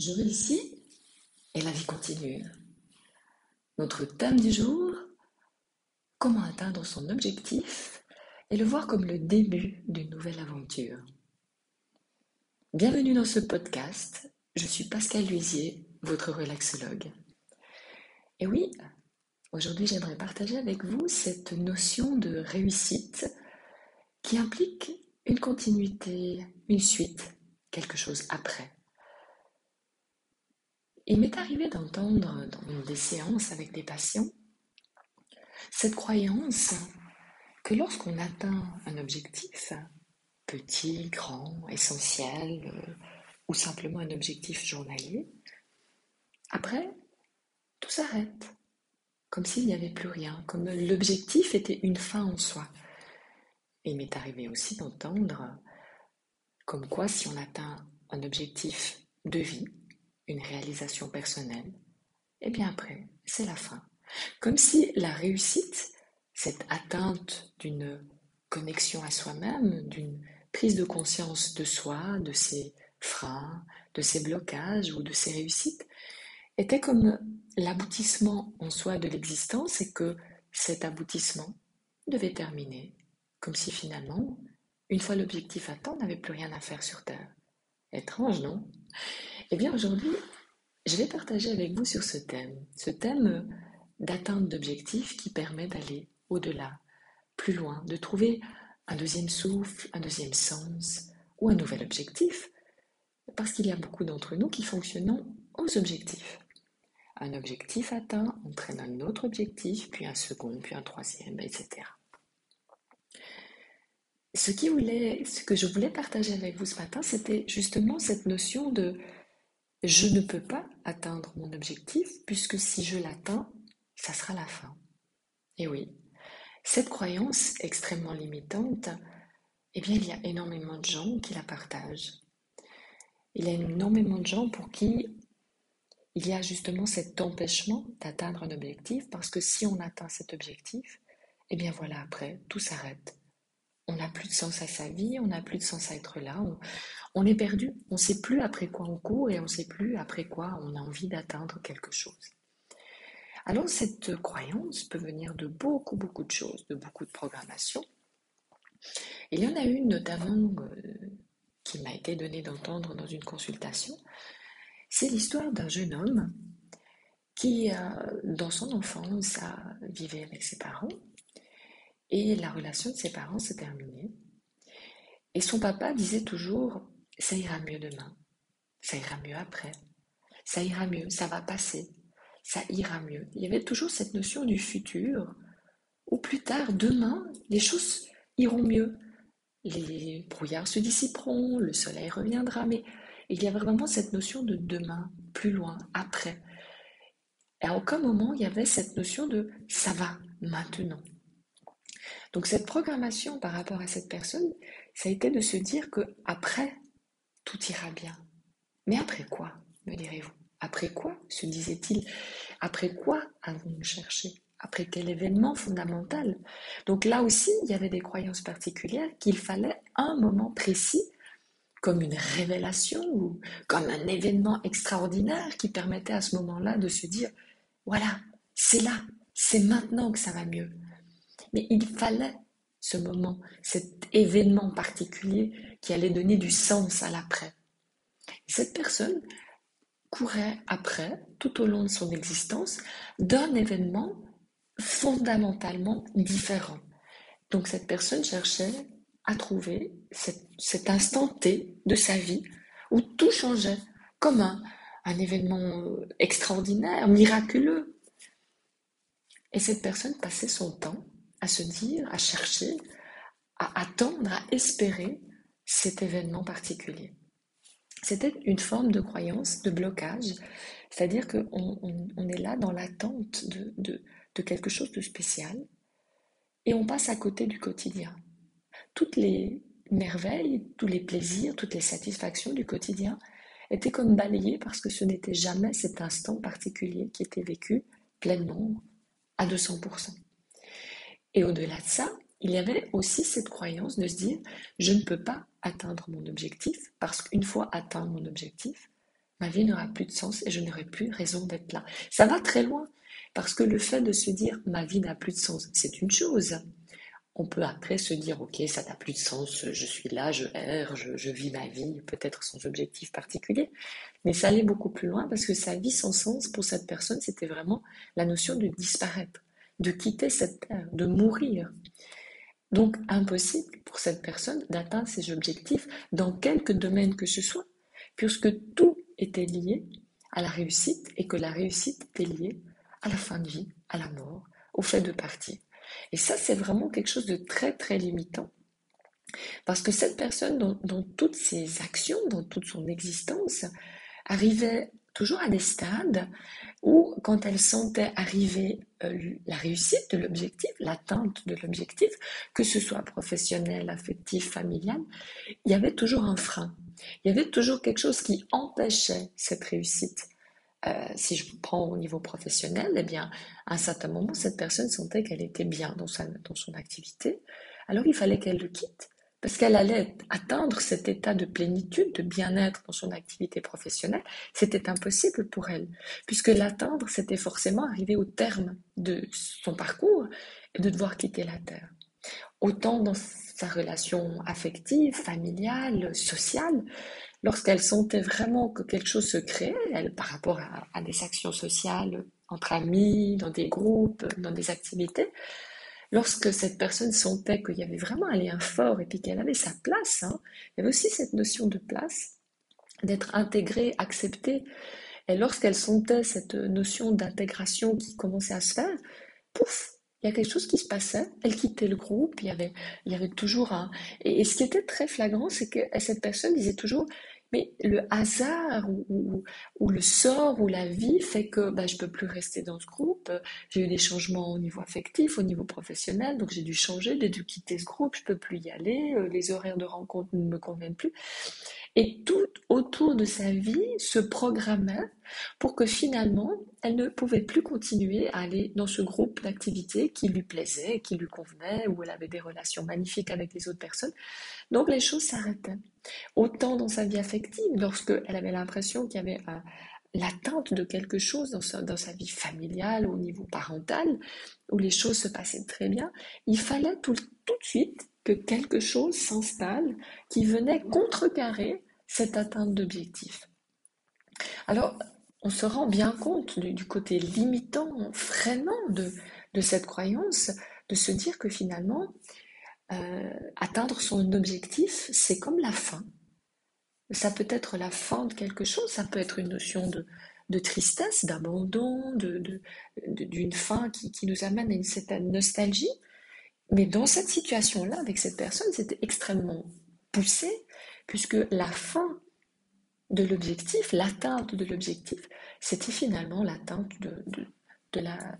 Je réussis et la vie continue. Notre thème du jour, comment atteindre son objectif et le voir comme le début d'une nouvelle aventure. Bienvenue dans ce podcast, je suis Pascal Luisier, votre relaxologue. Et oui, aujourd'hui j'aimerais partager avec vous cette notion de réussite qui implique une continuité, une suite, quelque chose après. Il m'est arrivé d'entendre dans des séances avec des patients cette croyance que lorsqu'on atteint un objectif, petit, grand, essentiel, ou simplement un objectif journalier, après, tout s'arrête, comme s'il n'y avait plus rien, comme l'objectif était une fin en soi. Il m'est arrivé aussi d'entendre comme quoi si on atteint un objectif de vie, une réalisation personnelle, et bien après, c'est la fin. Comme si la réussite, cette atteinte d'une connexion à soi-même, d'une prise de conscience de soi, de ses freins, de ses blocages ou de ses réussites, était comme l'aboutissement en soi de l'existence et que cet aboutissement devait terminer, comme si finalement, une fois l'objectif atteint, on n'avait plus rien à faire sur Terre. Étrange, non? Eh bien aujourd'hui, je vais partager avec vous sur ce thème, ce thème d'atteinte d'objectifs qui permet d'aller au-delà, plus loin, de trouver un deuxième souffle, un deuxième sens ou un nouvel objectif, parce qu'il y a beaucoup d'entre nous qui fonctionnons aux objectifs. Un objectif atteint entraîne un autre objectif, puis un second, puis un troisième, etc. Ce, ce que je voulais partager avec vous ce matin, c'était justement cette notion de je ne peux pas atteindre mon objectif puisque si je l'atteins, ça sera la fin. Et oui, cette croyance extrêmement limitante, eh bien, il y a énormément de gens qui la partagent. Il y a énormément de gens pour qui il y a justement cet empêchement d'atteindre un objectif parce que si on atteint cet objectif, eh bien voilà, après, tout s'arrête on n'a plus de sens à sa vie, on n'a plus de sens à être là, on, est perdu, on ne sait plus après quoi on court et on ne sait plus après quoi on a envie d'atteindre quelque chose. Alors cette croyance peut venir de beaucoup, beaucoup de choses, de beaucoup de programmations. Il y en a une notamment euh, qui m'a été donnée d'entendre dans une consultation. C'est l'histoire d'un jeune homme qui, euh, dans son enfance, vivait avec ses parents et la relation de ses parents s'est terminée. Et son papa disait toujours, ça ira mieux demain, ça ira mieux après, ça ira mieux, ça va passer, ça ira mieux. Il y avait toujours cette notion du futur, ou plus tard, demain, les choses iront mieux. Les brouillards se dissiperont, le soleil reviendra, mais il y avait vraiment cette notion de demain, plus loin, après. Et à aucun moment il y avait cette notion de ça va maintenant. Donc cette programmation par rapport à cette personne, ça a été de se dire que après, tout ira bien. Mais après quoi, me direz-vous? Après quoi, se disait-il Après quoi avons-nous cherché Après quel événement fondamental? Donc là aussi, il y avait des croyances particulières qu'il fallait un moment précis comme une révélation ou comme un événement extraordinaire qui permettait à ce moment-là de se dire, voilà, c'est là, c'est maintenant que ça va mieux. Mais il fallait ce moment, cet événement particulier qui allait donner du sens à l'après. Cette personne courait après, tout au long de son existence, d'un événement fondamentalement différent. Donc cette personne cherchait à trouver cet, instant T de sa vie où tout changeait, comme un événement extraordinaire, miraculeux. Et cette personne passait son temps à se dire, à chercher, à attendre, à espérer cet événement particulier. C'était une forme de croyance, de blocage, c'est-à-dire qu'on on, est là dans l'attente de, de quelque chose de spécial et on passe à côté du quotidien. Toutes les merveilles, tous les plaisirs, toutes les satisfactions du quotidien étaient comme balayées parce que ce n'était jamais cet instant particulier qui était vécu pleinement à 200%. Et au-delà de ça, il y avait aussi cette croyance de se dire, je ne peux pas atteindre mon objectif, parce qu'une fois atteint mon objectif, ma vie n'aura plus de sens et je n'aurai plus raison d'être là. Ça va très loin, parce que le fait de se dire ma vie n'a plus de sens, c'est une chose. On peut après se dire, ok, ça n'a plus de sens, je suis là, je erre, je, vis ma vie, peut-être sans objectif particulier. Mais ça allait beaucoup plus loin parce que sa vie sans sens pour cette personne, c'était vraiment la notion de disparaître, de quitter cette terre, de mourir. Donc impossible pour cette personne d'atteindre ses objectifs dans quelque domaine que ce soit, puisque tout était lié à la réussite et que la réussite était liée à la fin de vie, à la mort, au fait de partir. Et ça, c'est vraiment quelque chose de très, très limitant. Parce que cette personne, dans, toutes ses actions, dans toute son existence, arrivait toujours à des stades où, quand elle sentait arriver euh, la réussite de l'objectif, l'atteinte de l'objectif, que ce soit professionnel, affectif, familial, il y avait toujours un frein. Il y avait toujours quelque chose qui empêchait cette réussite. Euh, si je prends au niveau professionnel, eh bien, à un certain moment, cette personne sentait qu'elle était bien dans, sa, dans son activité. Alors, il fallait qu'elle le quitte parce qu'elle allait atteindre cet état de plénitude, de bien-être dans son activité professionnelle. C'était impossible pour elle, puisque l'atteindre, c'était forcément arriver au terme de son parcours et de devoir quitter la Terre. Autant dans sa relation affective, familiale, sociale, lorsqu'elle sentait vraiment que quelque chose se créait, elle, par rapport à, des actions sociales entre amis, dans des groupes, dans des activités, lorsque cette personne sentait qu'il y avait vraiment un lien fort et puis qu'elle avait sa place, hein, il y avait aussi cette notion de place, d'être intégrée, acceptée. Et lorsqu'elle sentait cette notion d'intégration qui commençait à se faire, pouf, il y a quelque chose qui se passait. Elle quittait le groupe. Il y avait, il y avait toujours un. Et, ce qui était très flagrant, c'est que cette personne disait toujours mais le hasard ou, le sort ou la vie fait que bah, je peux plus rester dans ce groupe. J'ai eu des changements au niveau affectif, au niveau professionnel, donc j'ai dû changer, j'ai dû quitter ce groupe, je peux plus y aller, euh, les horaires de rencontre ne me conviennent plus. Et tout autour de sa vie se programmait pour que finalement, elle ne pouvait plus continuer à aller dans ce groupe d'activités qui lui plaisait, qui lui convenait, où elle avait des relations magnifiques avec les autres personnes. Donc les choses s'arrêtaient. Autant dans sa vie affective, lorsqu'elle avait l'impression qu'il y avait l'atteinte de quelque chose dans sa, dans sa, vie familiale, au niveau parental, où les choses se passaient très bien, il fallait tout, tout de suite que quelque chose s'installe qui venait contrecarrer cette atteinte d'objectif. Alors, on se rend bien compte du, côté limitant, freinant de, cette croyance, de se dire que finalement, euh, atteindre son objectif, c'est comme la fin. Ça peut être la fin de quelque chose, ça peut être une notion de, de tristesse, d'abandon, d'une de, fin qui, qui, nous amène à une certaine nostalgie. Mais dans cette situation-là, avec cette personne, c'était extrêmement poussé, puisque la fin de l'objectif, l'atteinte de l'objectif, c'était finalement l'atteinte de, de, la,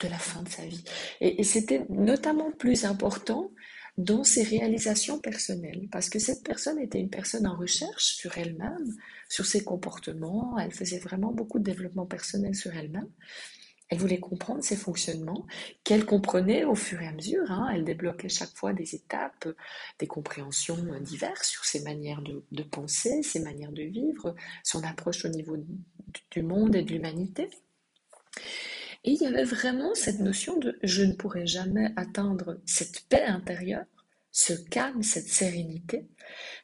de la fin de sa vie. Et, c'était notamment plus important dans ses réalisations personnelles, parce que cette personne était une personne en recherche sur elle-même, sur ses comportements, elle faisait vraiment beaucoup de développement personnel sur elle-même. Elle voulait comprendre ses fonctionnements, qu'elle comprenait au fur et à mesure. Hein. Elle débloquait chaque fois des étapes, des compréhensions diverses sur ses manières de, penser, ses manières de vivre, son approche au niveau du monde et de l'humanité. Et il y avait vraiment cette notion de je ne pourrai jamais atteindre cette paix intérieure, ce calme, cette sérénité,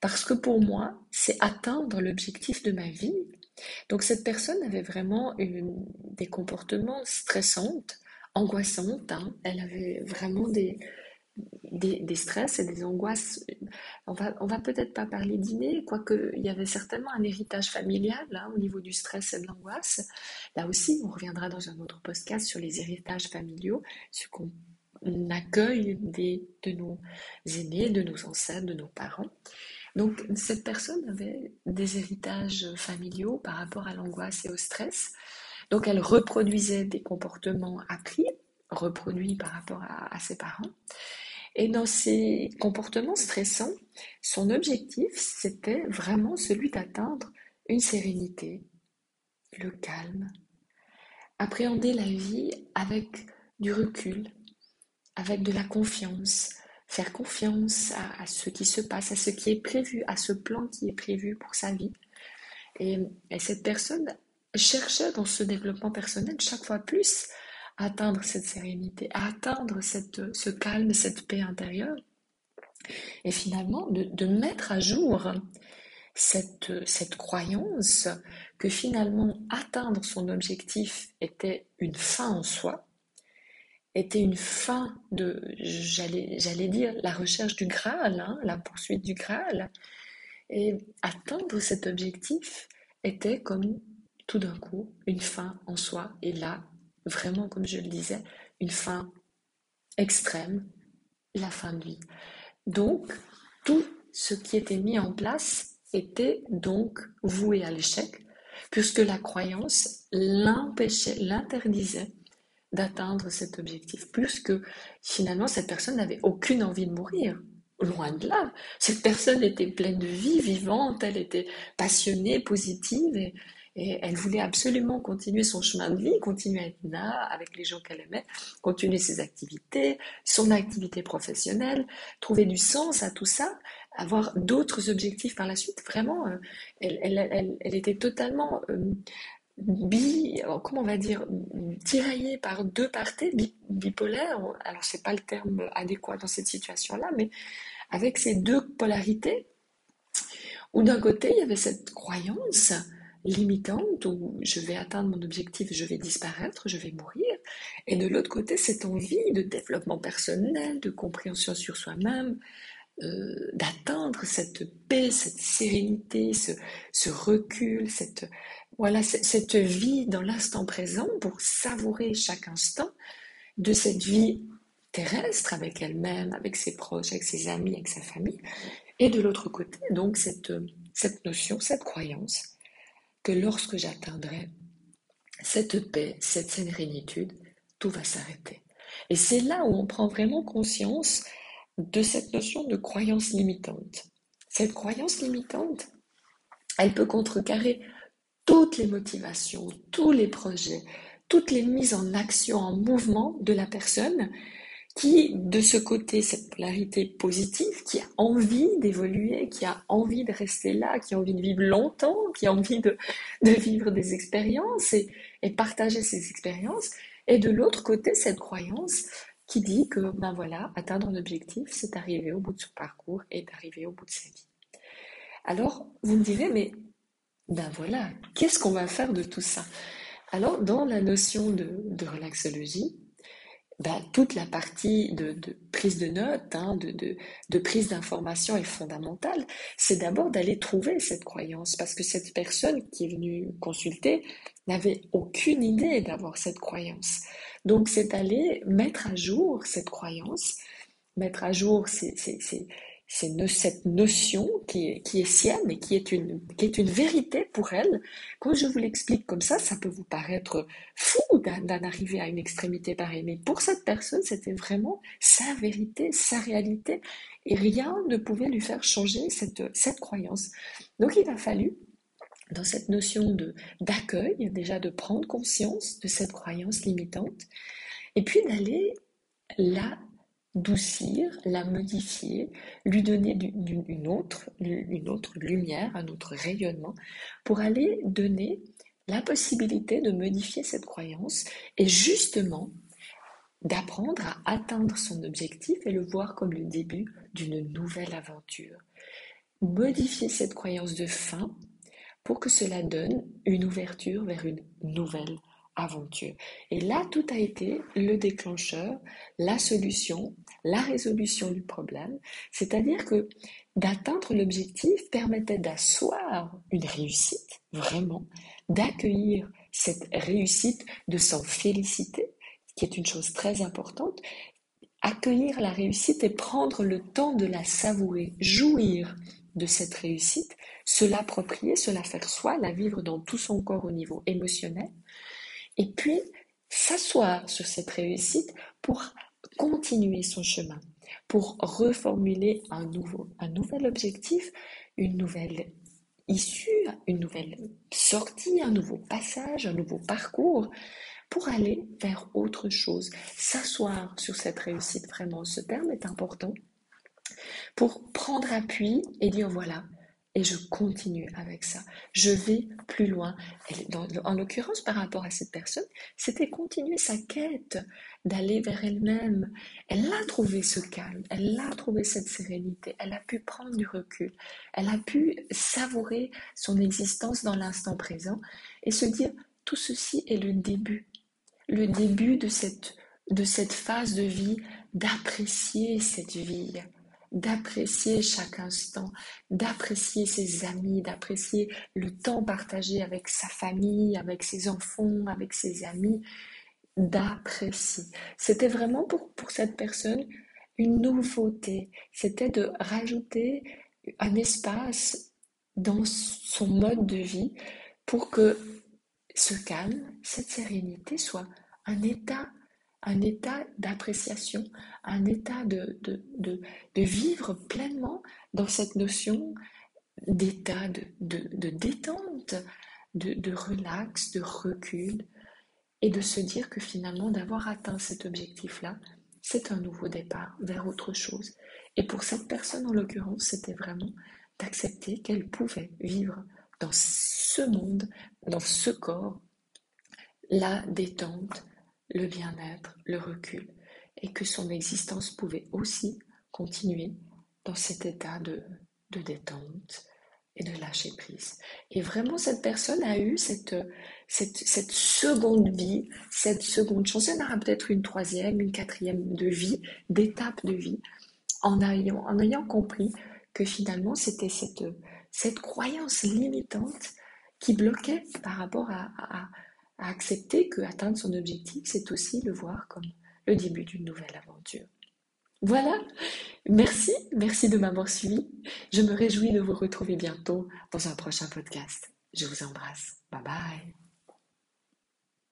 parce que pour moi, c'est atteindre l'objectif de ma vie, donc cette personne avait vraiment des comportements stressants, angoissants. Hein. Elle avait vraiment des, des, stress et des angoisses. On va, va peut-être pas parler d'inné, quoique il y avait certainement un héritage familial hein, au niveau du stress et de l'angoisse. Là aussi, on reviendra dans un autre podcast sur les héritages familiaux, ce qu'on accueille des, de nos aînés, de nos ancêtres, de nos parents. Donc cette personne avait des héritages familiaux par rapport à l'angoisse et au stress. Donc elle reproduisait des comportements appris, reproduits par rapport à, ses parents. Et dans ces comportements stressants, son objectif, c'était vraiment celui d'atteindre une sérénité, le calme, appréhender la vie avec du recul, avec de la confiance, faire confiance à, ce qui se passe, à ce qui est prévu, à ce plan qui est prévu pour sa vie. Et, cette personne cherchait dans ce développement personnel chaque fois plus à atteindre cette sérénité, à atteindre cette, ce calme, cette paix intérieure. Et finalement, de, de mettre à jour cette, cette croyance que finalement atteindre son objectif était une fin en soi, était une fin de, j'allais, dire, la recherche du Graal, hein, la poursuite du Graal. Et atteindre cet objectif était comme tout d'un coup une fin en soi. Et là, vraiment, comme je le disais, une fin extrême, la fin de vie. Donc, tout ce qui était mis en place était donc voué à l'échec, puisque la croyance l'empêchait, l'interdisait d'atteindre cet objectif, plus que finalement cette personne n'avait aucune envie de mourir. Loin de là, cette personne était pleine de vie, vivante, elle était passionnée, positive, et, elle voulait absolument continuer son chemin de vie, continuer à être là avec les gens qu'elle aimait, continuer ses activités, son activité professionnelle, trouver du sens à tout ça, avoir d'autres objectifs par la suite. Vraiment, euh, elle, elle, elle, était totalement euh, bi, comment on va dire, tiraillée par deux parties bipolaires. Alors c'est pas le terme adéquat dans cette situation-là, mais avec ces deux polarités, où d'un côté il y avait cette croyance limitante où je vais atteindre mon objectif, je vais disparaître, je vais mourir, et de l'autre côté cette envie de développement personnel, de compréhension sur soi-même, euh, d'atteindre cette paix, cette sérénité, ce, recul, cette, voilà, cette vie dans l'instant présent pour savourer chaque instant de cette vie terrestre avec elle-même, avec ses proches, avec ses amis, avec sa famille. Et de l'autre côté, donc, cette, cette notion, cette croyance que lorsque j'atteindrai cette paix, cette sérénitude, tout va s'arrêter. Et c'est là où on prend vraiment conscience de cette notion de croyance limitante. Cette croyance limitante, elle peut contrecarrer toutes les motivations, tous les projets, toutes les mises en action, en mouvement de la personne qui, de ce côté, cette polarité positive, qui a envie d'évoluer, qui a envie de rester là, qui a envie de vivre longtemps, qui a envie de, vivre des expériences et, partager ces expériences, et de l'autre côté, cette croyance qui dit que, ben voilà, atteindre un objectif, c'est arriver au bout de son parcours et d'arriver au bout de sa vie. Alors, vous me direz, mais ben voilà, qu'est-ce qu'on va faire de tout ça? Alors, dans la notion de, relaxologie, ben, toute la partie de, prise de notes, hein, de, de, prise d'information est fondamentale. C'est d'abord d'aller trouver cette croyance, parce que cette personne qui est venue consulter n'avait aucune idée d'avoir cette croyance. Donc, c'est d'aller mettre à jour cette croyance, mettre à jour cette notion qui est, qui est sienne et qui est, une, qui est une vérité pour elle. Quand je vous l'explique comme ça, ça peut vous paraître fou d'en arriver à une extrémité pareille. Mais pour cette personne, c'était vraiment sa vérité, sa réalité. Et rien ne pouvait lui faire changer cette, cette croyance. Donc il a fallu, dans cette notion d'accueil, déjà de prendre conscience de cette croyance limitante, et puis d'aller la doucir, la modifier, lui donner une autre, une autre lumière, un autre rayonnement, pour aller donner la possibilité de modifier cette croyance et justement d'apprendre à atteindre son objectif et le voir comme le début d'une nouvelle aventure. Modifier cette croyance de fin pour que cela donne une ouverture vers une nouvelle aventure. Et là, tout a été le déclencheur, la solution, la résolution du problème. C'est-à-dire que d'atteindre l'objectif permettait d'asseoir une réussite, vraiment, d'accueillir cette réussite, de s'en féliciter, qui est une chose très importante, accueillir la réussite et prendre le temps de la savourer, jouir de cette réussite, se l'approprier, se la faire soi, la vivre dans tout son corps au niveau émotionnel, et puis s'asseoir sur cette réussite pour continuer son chemin, pour reformuler un nouveau, un nouvel objectif, une nouvelle issue, une nouvelle sortie, un nouveau passage, un nouveau parcours, pour aller vers autre chose. S'asseoir sur cette réussite, vraiment, ce terme est important, pour prendre appui et dire voilà, et je continue avec ça. Je vais plus loin. en l'occurrence, par rapport à cette personne, c'était continuer sa quête d'aller vers elle-même. Elle a trouvé ce calme, elle a trouvé cette sérénité, elle a pu prendre du recul, elle a pu savourer son existence dans l'instant présent et se dire tout ceci est le début, le début de cette, de cette phase de vie, d'apprécier cette vie d'apprécier chaque instant, d'apprécier ses amis, d'apprécier le temps partagé avec sa famille, avec ses enfants, avec ses amis, d'apprécier. C'était vraiment pour, pour cette personne une nouveauté. C'était de rajouter un espace dans son mode de vie pour que ce calme, cette sérénité soit un état un état d'appréciation, un état de, de, vivre pleinement dans cette notion d'état de, de, détente, de, relax, de recul, et de se dire que finalement d'avoir atteint cet objectif-là, c'est un nouveau départ vers autre chose. Et pour cette personne en l'occurrence, c'était vraiment d'accepter qu'elle pouvait vivre dans ce monde, dans ce corps, la détente, le bien-être, le recul, et que son existence pouvait aussi continuer dans cet état de, détente et de lâcher prise. Et vraiment, cette personne a eu cette, cette, seconde vie, cette seconde chance. Elle aura peut-être une troisième, une quatrième de vie, d'étape de vie, en ayant, en ayant compris que finalement, c'était cette, cette croyance limitante qui bloquait par rapport à accepter que atteindre son objectif, c'est aussi le voir comme le début d'une nouvelle aventure. Voilà, merci, merci de m'avoir suivi. Je me réjouis de vous retrouver bientôt dans un prochain podcast. Je vous embrasse. Bye bye.